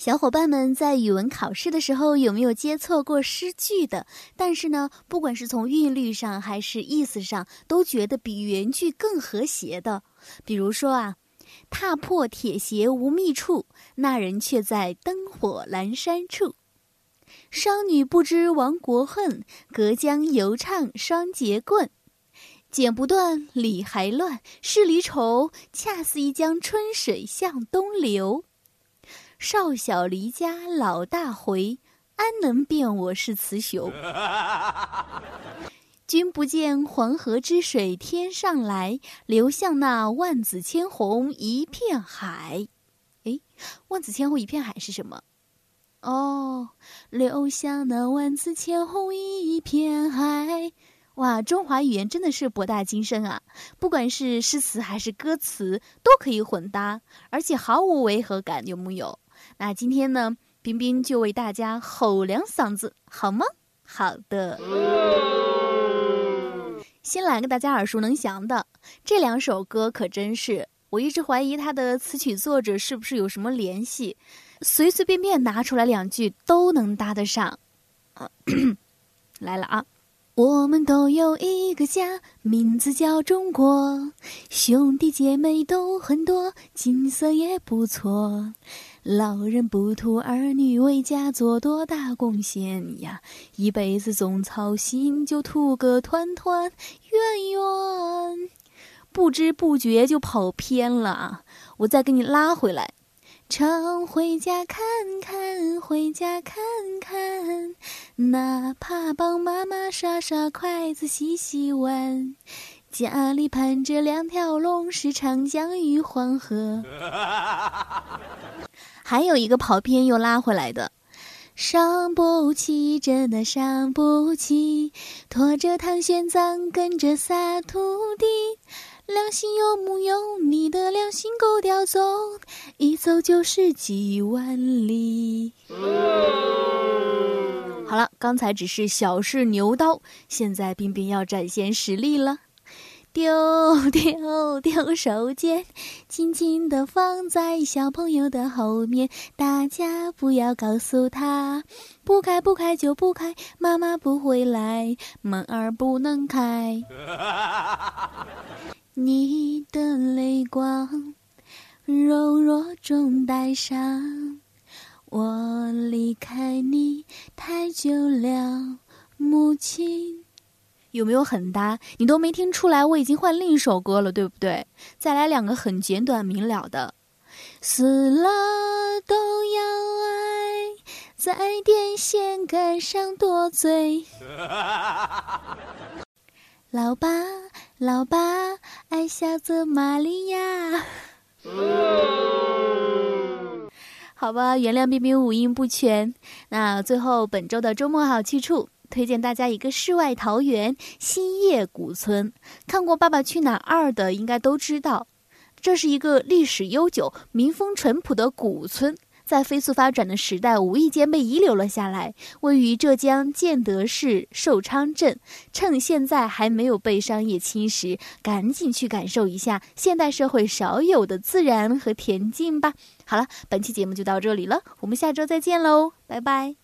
小伙伴们在语文考试的时候有没有接错过诗句的？但是呢，不管是从韵律上还是意思上，都觉得比原句更和谐的。比如说啊，“踏破铁鞋无觅处，那人却在灯火阑珊处。”“商女不知亡国恨，隔江犹唱双节棍。”“剪不断，理还乱，是离愁，恰似一江春水向东流。”少小离家老大回，安能辨我是雌雄？君不见黄河之水天上来，流向那万紫千红一片海。哎，万紫千红一片海是什么？哦，流向那万紫千红一片海。哇，中华语言真的是博大精深啊！不管是诗词还是歌词，都可以混搭，而且毫无违和感，有木有？那今天呢，冰冰就为大家吼两嗓子，好吗？好的。先来个大家耳熟能详的，这两首歌可真是，我一直怀疑它的词曲作者是不是有什么联系，随随便便拿出来两句都能搭得上。来了啊！我们都有一个家，名字叫中国，兄弟姐妹都很多，景色也不错。老人不图儿女为家做多大贡献呀，一辈子总操心，就图个团团圆圆。不知不觉就跑偏了，我再给你拉回来。常回家看看，回家看看，哪怕帮妈妈刷刷筷子、洗洗碗。家里盘着两条龙，是长江与黄河。还有一个跑偏又拉回来的，伤不起，真的伤不起，拖着唐玄奘跟着仨徒弟，良心有木有？你的良心够叼走，一走就是几万里。好了，刚才只是小试牛刀，现在冰冰要展现实力了。丢丢丢手绢，轻轻地放在小朋友的后面。大家不要告诉他，不开不开就不开，妈妈不回来，门儿不能开。你的泪光，柔弱中带伤。我离开你太久了，母亲。有没有很搭？你都没听出来，我已经换另一首歌了，对不对？再来两个很简短明了的，死了都要爱，在电线杆上多嘴。老爸，老爸，爱下泽玛利亚。好吧，原谅冰冰五音不全。那最后本周的周末好去处。推荐大家一个世外桃源——新叶古村。看过《爸爸去哪儿二》的应该都知道，这是一个历史悠久、民风淳朴的古村，在飞速发展的时代，无意间被遗留了下来。位于浙江建德市寿昌镇，趁现在还没有被商业侵蚀，赶紧去感受一下现代社会少有的自然和恬静吧。好了，本期节目就到这里了，我们下周再见喽，拜拜。